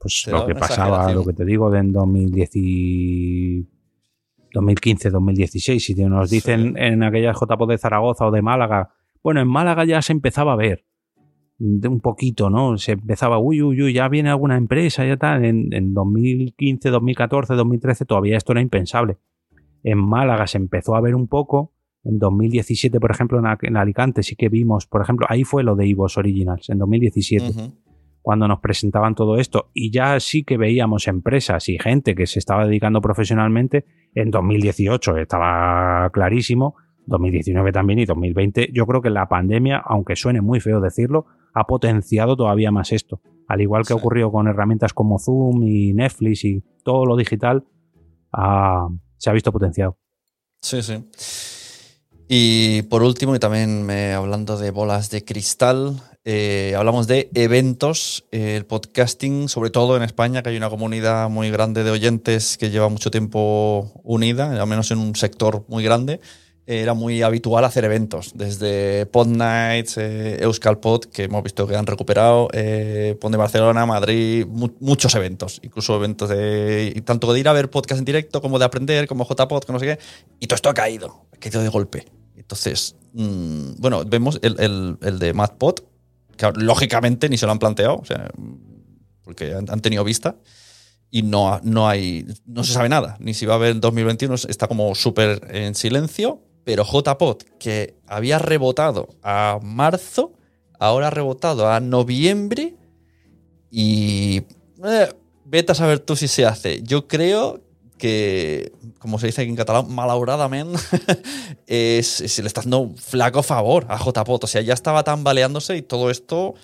Pues lo que pasaba, lo que te digo, de en 2015, 2016, si nos dicen en aquellas JPO de Zaragoza o de Málaga, bueno, en Málaga ya se empezaba a ver de un poquito, ¿no? Se empezaba, uy, uy, uy, ya viene alguna empresa, ya tal. En, en 2015, 2014, 2013 todavía esto era impensable. En Málaga se empezó a ver un poco. En 2017, por ejemplo, en, Alicante sí que vimos, por ejemplo, ahí fue lo de Ivos Originals, en 2017, cuando nos presentaban todo esto. Y ya sí que veíamos empresas y gente que se estaba dedicando profesionalmente. En 2018 estaba clarísimo 2019 también y 2020. Yo creo que la pandemia, aunque suene muy feo decirlo, ha potenciado todavía más esto. Al igual que ocurrió con herramientas como Zoom y Netflix y todo lo digital, se ha visto potenciado. Sí, sí. Y por último, y también hablando de bolas de cristal, eh, hablamos de eventos, el podcasting, sobre todo en España, que hay una comunidad muy grande de oyentes que lleva mucho tiempo unida, al menos en un sector muy grande era muy habitual hacer eventos, desde Pod Nights, eh, Euskal Pod, que hemos visto que han recuperado, eh, Pod de Barcelona, Madrid, muchos eventos, incluso eventos de tanto de ir a ver podcast en directo como de aprender, como JPod, que no sé qué, y todo esto ha caído, ha caído de golpe. Entonces, mm, bueno, vemos el, el, el de MadPod, que lógicamente ni se lo han planteado, o sea, porque han, tenido vista y no, no hay, no se sabe nada, ni si va a haber en 2021, está como súper en silencio, pero JPod, que había rebotado a marzo, ahora ha rebotado a noviembre y eh, vete a saber tú si se hace. Yo creo que, como se dice aquí en catalán, malauradamente, es, se le está dando flaco favor a JPOT. O sea, ya estaba tambaleándose y todo esto.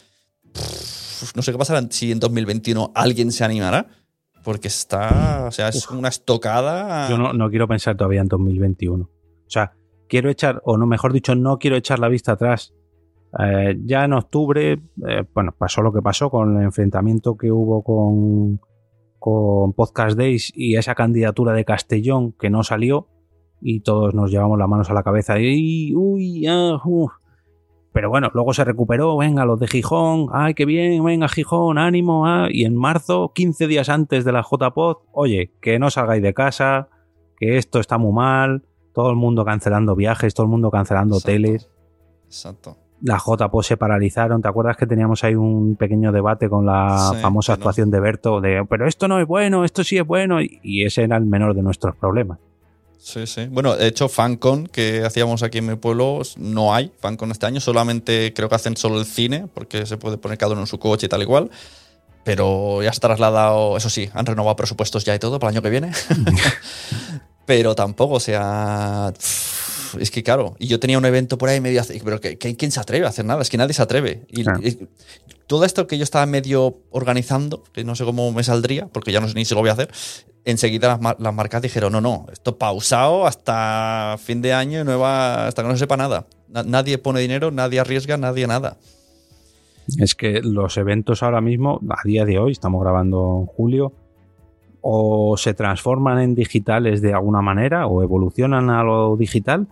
pff, no sé qué pasará si en 2021 alguien se animará. Porque está. O sea, es una estocada. Yo no, no quiero pensar todavía en 2021. O sea, quiero echar, o no, mejor dicho, no quiero echar la vista atrás. Eh, ya en octubre, eh, bueno, pasó lo que pasó con el enfrentamiento que hubo con, con Podcast Days y esa candidatura de Castellón que no salió y todos nos llevamos las manos a la cabeza y uy, ah, pero bueno, luego se recuperó, venga, los de Gijón, ay, qué bien, venga, Gijón, ánimo, ah, y en marzo, 15 días antes de la JPod, oye, que no salgáis de casa, que esto está muy mal, todo el mundo cancelando viajes, todo el mundo cancelando Exacto. hoteles, Exacto. La JPO se paralizaron. ¿Te acuerdas que teníamos ahí un pequeño debate con la Sí, famosa no- actuación de Berto de pero esto no es bueno, esto sí es bueno? Y, y ese era el menor de nuestros problemas. Sí, sí. Bueno, de hecho, FanCon que hacíamos aquí en mi pueblo, no hay FanCon este año. Solamente creo que hacen solo el cine, porque se puede poner cada uno en su coche y tal y cual. Pero ya se ha trasladado, eso sí, han renovado presupuestos ya y todo para el año que viene. pero tampoco, o sea. pff, Es que claro, y yo tenía un evento por ahí medio. Pero que, que- ¿quién se atreve a hacer nada? Es que nadie se atreve. Y, Claro. y todo esto que yo estaba medio organizando, que no sé cómo me saldría, porque ya no sé ni si lo voy a hacer, enseguida las, mar- las marcas dijeron, no, no, esto pausado hasta fin de año y nueva, hasta que no se sepa nada. Na- nadie pone dinero, nadie arriesga, nadie nada. Es que los eventos ahora mismo, a día de hoy, estamos grabando en julio, o se transforman en digitales de alguna manera, o evolucionan a lo digital,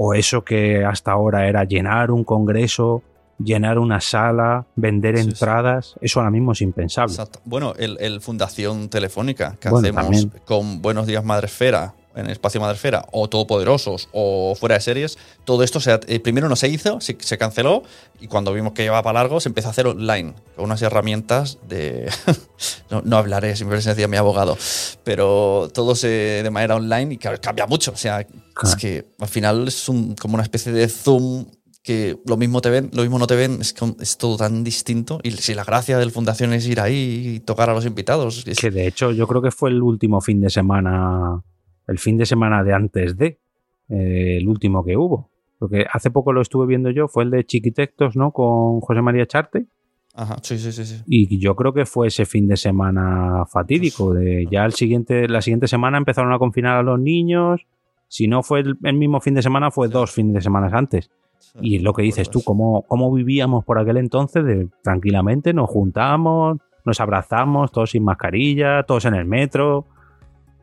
o eso que hasta ahora era llenar un congreso, llenar una sala, vender Sí, sí. entradas, eso ahora mismo es impensable. Exacto. Bueno, el, el Fundación Telefónica que Bueno, hacemos también. con Buenos Días Madresfera, en el espacio Madresfera, o Todopoderosos, o fuera de series, todo esto se, eh, primero no se hizo, se, se canceló, y cuando vimos que llevaba para largo, se empezó a hacer online, con unas herramientas de. no, no hablaré, siempre se decía mi abogado, pero todo se de manera online y claro, cambia mucho. O sea, es que al final es un- como una especie de Zoom que lo mismo te ven, lo mismo no te ven, es, que es todo tan distinto. Y si la gracia del Fundación es ir ahí y tocar a los invitados. es- Que de hecho yo creo que fue el último fin de semana, el fin de semana de antes de, eh, el último que hubo. Porque hace poco lo estuve viendo yo, fue el de Chiquitectos, ¿no? Con José María Charte. Ajá, sí, sí, sí. sí. Y yo creo que fue ese fin de semana fatídico. De ya el siguiente, la siguiente semana empezaron a confinar a los niños. Si no fue el, el mismo fin de semana, fue dos fines de semana antes. Y es lo que dices tú, cómo, cómo vivíamos por aquel entonces, de, tranquilamente nos juntamos, nos abrazamos, todos sin mascarilla, todos en el metro.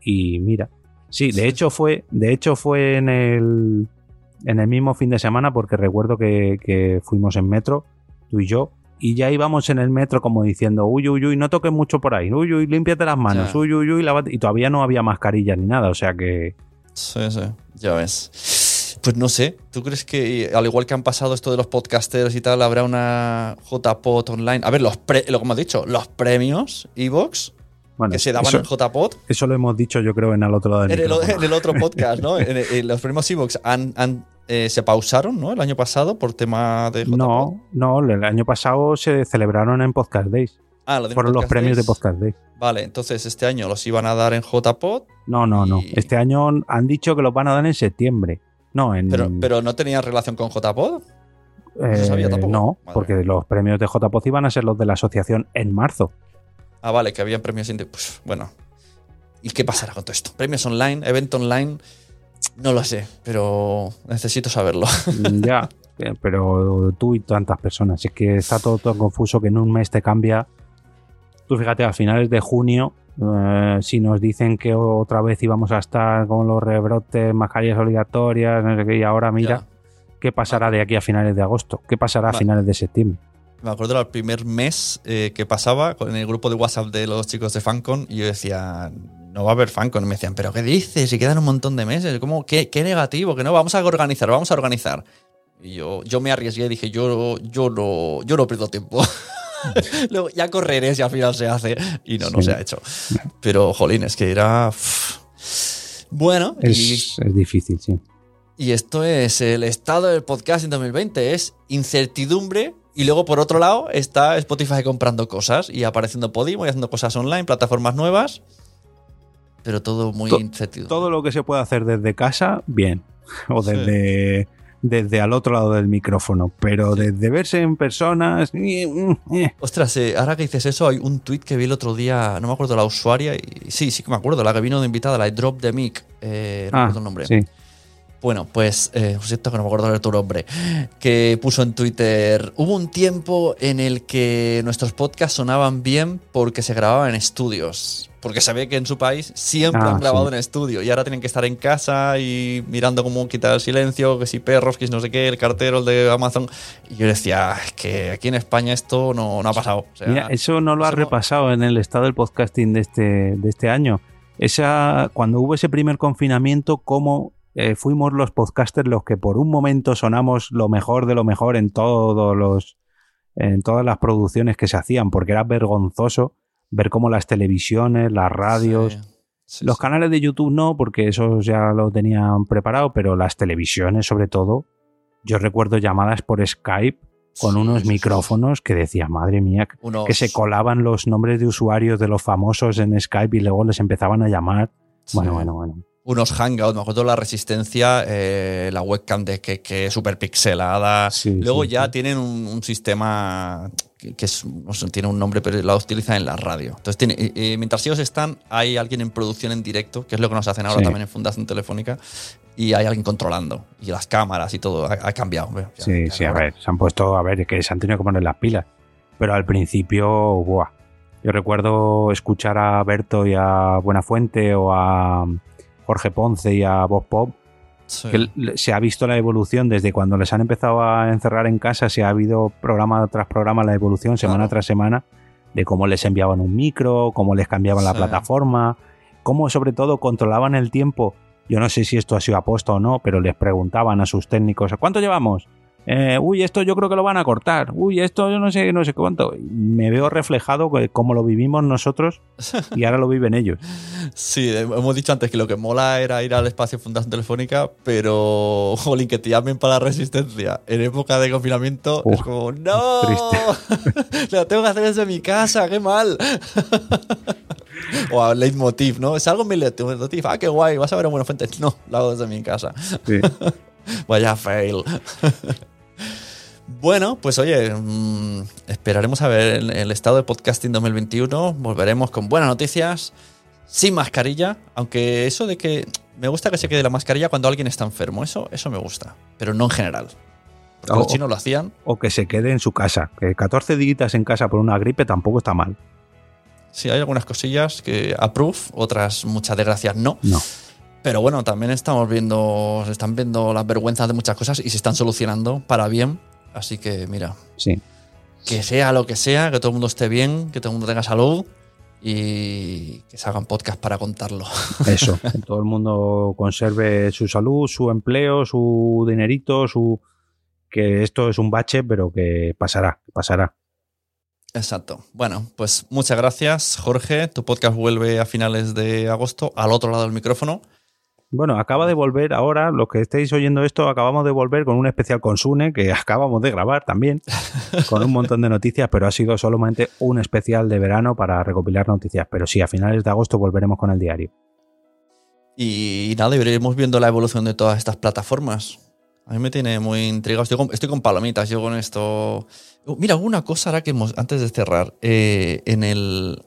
Y mira, sí, de hecho fue, de hecho fue en el, en el mismo fin de semana, porque recuerdo que, que fuimos en metro, tú y yo, y ya íbamos en el metro como diciendo, uy, uy, uy, no toques mucho por ahí, uy, uy, límpiate las manos, Ya. uy, uy, uy, lávate-". y todavía no había mascarilla ni nada, o sea que Sí, sí, ya ves. Pues no sé, ¿tú crees que al igual que han pasado esto de los podcasteros y tal, habrá una JPod online? A ver, los pre- lo que hemos dicho, los premios Evox bueno, que se daban eso, en JPod eso lo hemos dicho yo creo en el otro lado del en el, micrófono. en el otro podcast, ¿no? En, en los premios Evox han, han, eh, se pausaron, ¿no? El año pasado por tema de JPod. No, no, el año pasado se celebraron en Podcast Days. Ah, lo Fueron los premios de. Podcast Days. Vale, entonces este año los iban a dar en JPod, No, no, no. Este año han dicho que los van a dar en septiembre. No, en. pero, pero no tenían relación con JPod. eh, no sabía tampoco. no, porque los premios de JPOZ iban a ser los de la asociación en marzo. Ah, vale, que habían premios. indi- Pues bueno. ¿Y qué pasará con todo esto? Premios online, evento online. No lo sé, pero necesito saberlo. Mm, ya, eh, pero tú y tantas personas. Es que está todo tan confuso que en un mes te cambia. Tú fíjate, a finales de junio, eh, si nos dicen que otra vez íbamos a estar con los rebrotes, mascarillas obligatorias, no sé qué, y ahora mira, Ya. ¿qué pasará de aquí a finales de agosto? ¿Qué pasará a finales de septiembre? Me acuerdo del primer mes eh, que pasaba en el grupo de WhatsApp de los chicos de FanCon y yo decía, no va a haber FanCon. Y me decían, ¿pero qué dices? Y quedan un montón de meses. ¿Cómo? ¿Qué, qué negativo? Que no, vamos a organizar, vamos a organizar. Y yo, yo me arriesgué y dije, yo, yo, no, yo no pierdo tiempo. Luego ya correré si al final se hace. Y no, no se ha hecho. Pero, jolín, es que era. Bueno, es, es difícil, sí. Y esto es el estado del podcast en 2020. Es incertidumbre. Y luego, por otro lado, está Spotify comprando cosas y apareciendo Podimo y haciendo cosas online, plataformas nuevas. Pero todo muy incertidumbre. Todo lo que se puede hacer desde casa, bien. O desde, desde al otro lado del micrófono. Pero desde verse en personas. Eh. Ostras, eh, ahora que dices eso, hay un tweet que vi el otro día, no me acuerdo la usuaria. Y, sí, sí que me acuerdo, la que vino de invitada, la de Drop the Mic. Eh, no me ah, acuerdo el nombre. Sí. Bueno, pues, eh, siento que no me acuerdo de tu nombre, que puso en Twitter, hubo un tiempo en el que nuestros podcasts sonaban bien porque se grababan en estudios, porque sabía que en su país siempre Ah, han grabado sí. en estudio y ahora tienen que estar en casa y mirando cómo quitar el silencio, que si perros, que si no sé qué, el cartero, el de Amazon. Y yo decía, "Ah, es que aquí en España esto no, no ha pasado. O sea, Mira, eso no lo somos- repasado en el estado del podcasting de este, de este año. Esa, cuando hubo ese primer confinamiento, cómo eh, fuimos los podcasters los que por un momento sonamos lo mejor de lo mejor en todos los en todas las producciones que se hacían, porque era vergonzoso ver cómo las televisiones, las radios, Sí, sí, los sí. canales de YouTube no, porque esos ya lo tenían preparado, pero las televisiones sobre todo, yo recuerdo llamadas por Skype con unos micrófonos que decía, madre mía, Unos- que se colaban los nombres de usuarios de los famosos en Skype y luego les empezaban a llamar. Bueno, bueno, bueno. Unos hangouts, me acuerdo la resistencia, eh, la webcam de que, que es súper pixelada. Sí, Luego sí, ya sí. tienen un, un sistema que, que es, no sé, tiene un nombre, pero la utilizan en la radio. Entonces, tiene, mientras ellos están, hay alguien en producción en directo, que es lo que nos hacen ahora también en Fundación Telefónica, y hay alguien controlando. Y las cámaras y todo ha, ha cambiado. Ya- Sí, ya sí, a ver, se han puesto, a ver, que se han tenido que poner las pilas. Pero al principio, buah. Yo recuerdo escuchar a Berto y a Buenafuente o a Jorge Ponce y a Bob Pop, Sí. que se ha visto la evolución desde cuando les han empezado a encerrar en casa, se ha habido programa tras programa la evolución semana Claro. tras semana de cómo les enviaban un micro, cómo les cambiaban la plataforma, cómo sobre todo controlaban el tiempo. Yo no sé si esto ha sido aposta o no, pero les preguntaban a sus técnicos, ¿cuánto llevamos? Eh, uy, esto yo creo que lo van a cortar. Uy, esto yo no sé, no sé cuánto. Me veo reflejado cómo lo vivimos nosotros y ahora lo viven ellos. Sí, eh, hemos dicho antes que lo que mola era ir al espacio Fundación Telefónica, pero, jolín, que te llamen para la resistencia en época de confinamiento es como, ¡no! Lo tengo que hacer desde mi casa, qué mal. o a Leitmotiv, ¿no? Es algo mi Leitmotiv, ah, qué guay, vas a ver a Buena Fuente. No, lo hago desde mi casa. Sí. Vaya fail. Bueno, pues oye, mm, esperaremos a ver el, el estado de podcasting 2021. Volveremos con buenas noticias, sin mascarilla, aunque eso de que me gusta que se quede la mascarilla cuando alguien está enfermo, eso, eso me gusta, pero no en general. Porque los chinos lo hacían. O que se quede en su casa. Que 14 días en casa por una gripe tampoco está mal. Sí, hay algunas cosillas que approve, otras muchas desgracias no. No. Pero bueno, también estamos viendo, se están viendo las vergüenzas de muchas cosas y se están solucionando para bien. Así que mira, Sí. que sea lo que sea, que todo el mundo esté bien, que todo el mundo tenga salud y que se hagan podcast para contarlo. Eso. que todo el mundo conserve su salud, su empleo, su dinerito, su. Que esto es un bache, pero que pasará, pasará. Exacto. Bueno, pues muchas gracias, Jorge. Tu podcast vuelve a finales de agosto al otro lado del micrófono. Bueno, acaba de volver ahora, los que estéis oyendo esto, acabamos de volver con un especial con Sune, que acabamos de grabar también, con un montón de noticias, pero ha sido solamente un especial de verano para recopilar noticias. Pero sí, a finales de agosto volveremos con el diario. Y nada, iremos viendo la evolución de todas estas plataformas. A mí me tiene muy intrigado. Estoy con, palomitas, yo con esto. Uh, Mira, una cosa ahora que hemos, antes de cerrar, eh, en el.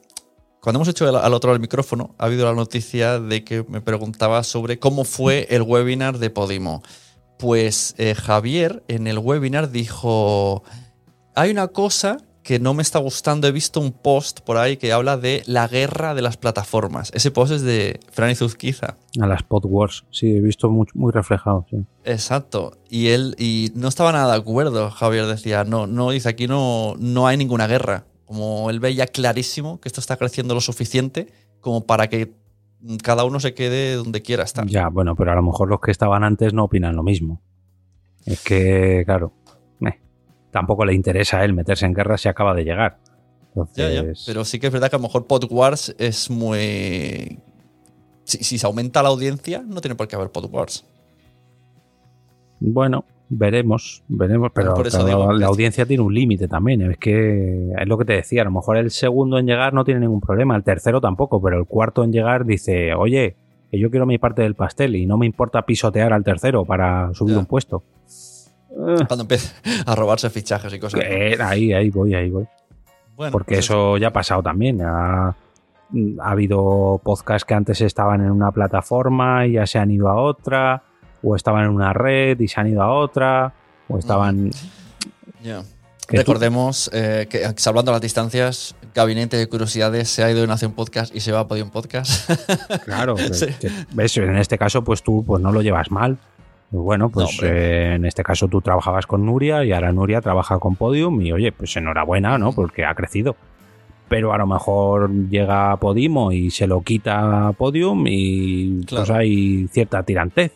Cuando hemos hecho el- al otro lado del micrófono, ha habido la noticia de que me preguntaba sobre cómo fue el webinar de Podimo. Pues eh, Javier en el webinar dijo: Hay una cosa que no me está gustando. He visto un post por ahí que habla de la guerra de las plataformas. Ese post es de Franny Zuzquiza. A las Pod Wars, sí, he visto muy, muy reflejado. sí. Exacto. Y él y no estaba nada de acuerdo. Javier decía, no, no, dice aquí no, no hay ninguna guerra. Como él veía clarísimo que esto está creciendo lo suficiente como para que cada uno se quede donde quiera estar. Ya, bueno, pero a lo mejor los que estaban antes no opinan lo mismo. Es que, claro, eh, tampoco le interesa a él meterse en guerra si acaba de llegar. Ya, ya. Entonces, Pero sí que es verdad que a lo mejor Podwars es muy. Si, si se aumenta la audiencia, no tiene por qué haber Podwars. Bueno, veremos, veremos, pero por eso claro, digo la audiencia tiene un límite también. Es que es lo que te decía, a lo mejor el segundo en llegar no tiene ningún problema, el tercero tampoco, pero el cuarto en llegar dice, oye, que yo quiero mi parte del pastel y no me importa pisotear al tercero para subir Ya. un puesto. Cuando empiece a robarse fichajes y cosas. que- ahí, ahí voy, ahí voy. Bueno, Porque pues eso ya ha pasado también. Ha, ha habido podcasts que antes estaban en una plataforma y ya se han ido a otra, o estaban en una red y se han ido a otra, o estaban... Tú- Recordemos eh, que, hablando de las distancias, Gabinete de Curiosidades se ha ido de Nación Podcast y se va a Podium Podcast. Claro, Sí. que- ves, en este caso, pues tú pues no lo llevas mal. Pues Bueno, pues eh, en este caso tú trabajabas con Nuria y ahora Nuria trabaja con Podium y oye, pues enhorabuena, ¿no? Porque ha crecido. Pero a lo mejor llega Podimo y se lo quita Podium y pues hay cierta tirantez.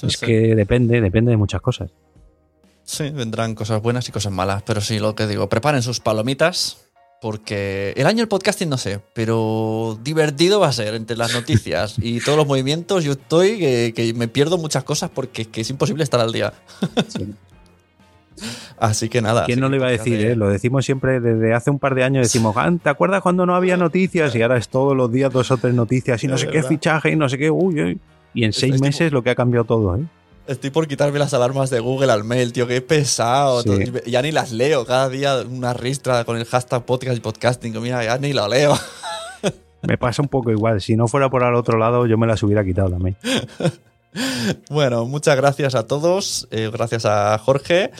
Sí, es sí. que depende, depende de muchas cosas. Sí, vendrán cosas buenas y cosas malas, pero sí, lo que digo, preparen sus palomitas, porque el año del podcasting no sé, pero divertido va a ser entre las noticias y todos los movimientos. Yo estoy que, que me pierdo muchas cosas porque es que es imposible estar al día. Así que nada. ¿Quién no lo iba a decir? de- eh? Lo decimos siempre desde hace un par de años. Decimos, "Ah, ¿te acuerdas cuando no había noticias? Y ahora es todos los días dos o tres noticias y no sé qué fichaje y no sé qué. Uy, uy. Y en seis Estoy- meses lo que ha cambiado todo, ¿eh? Estoy por quitarme las alarmas de Google al mail, tío, qué pesado. Sí. Ya ni las leo. Cada día una ristra con el hashtag podcast y podcasting. Mira, ya ni lo leo. Me pasa un poco igual. Si no fuera por al otro lado, yo me las hubiera quitado también. Bueno, muchas gracias a todos. eh, gracias a Jorge.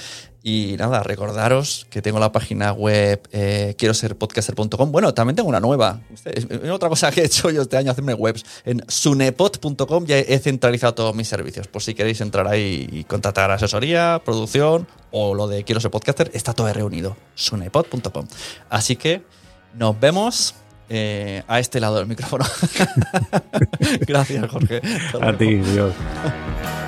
Y nada, recordaros que tengo la página web eh, quiero ser podcaster.com. Bueno, también tengo una nueva. Eh, Otra cosa que he hecho yo este año, hacerme webs. En sunepod.com ya he centralizado todos mis servicios. Por si queréis entrar ahí y contratar asesoría, producción o lo de quiero ser podcaster, está todo reunido. sunepod.com. Así que nos vemos eh, a este lado del micrófono. Gracias, Jorge. Hasta A ti, Dios.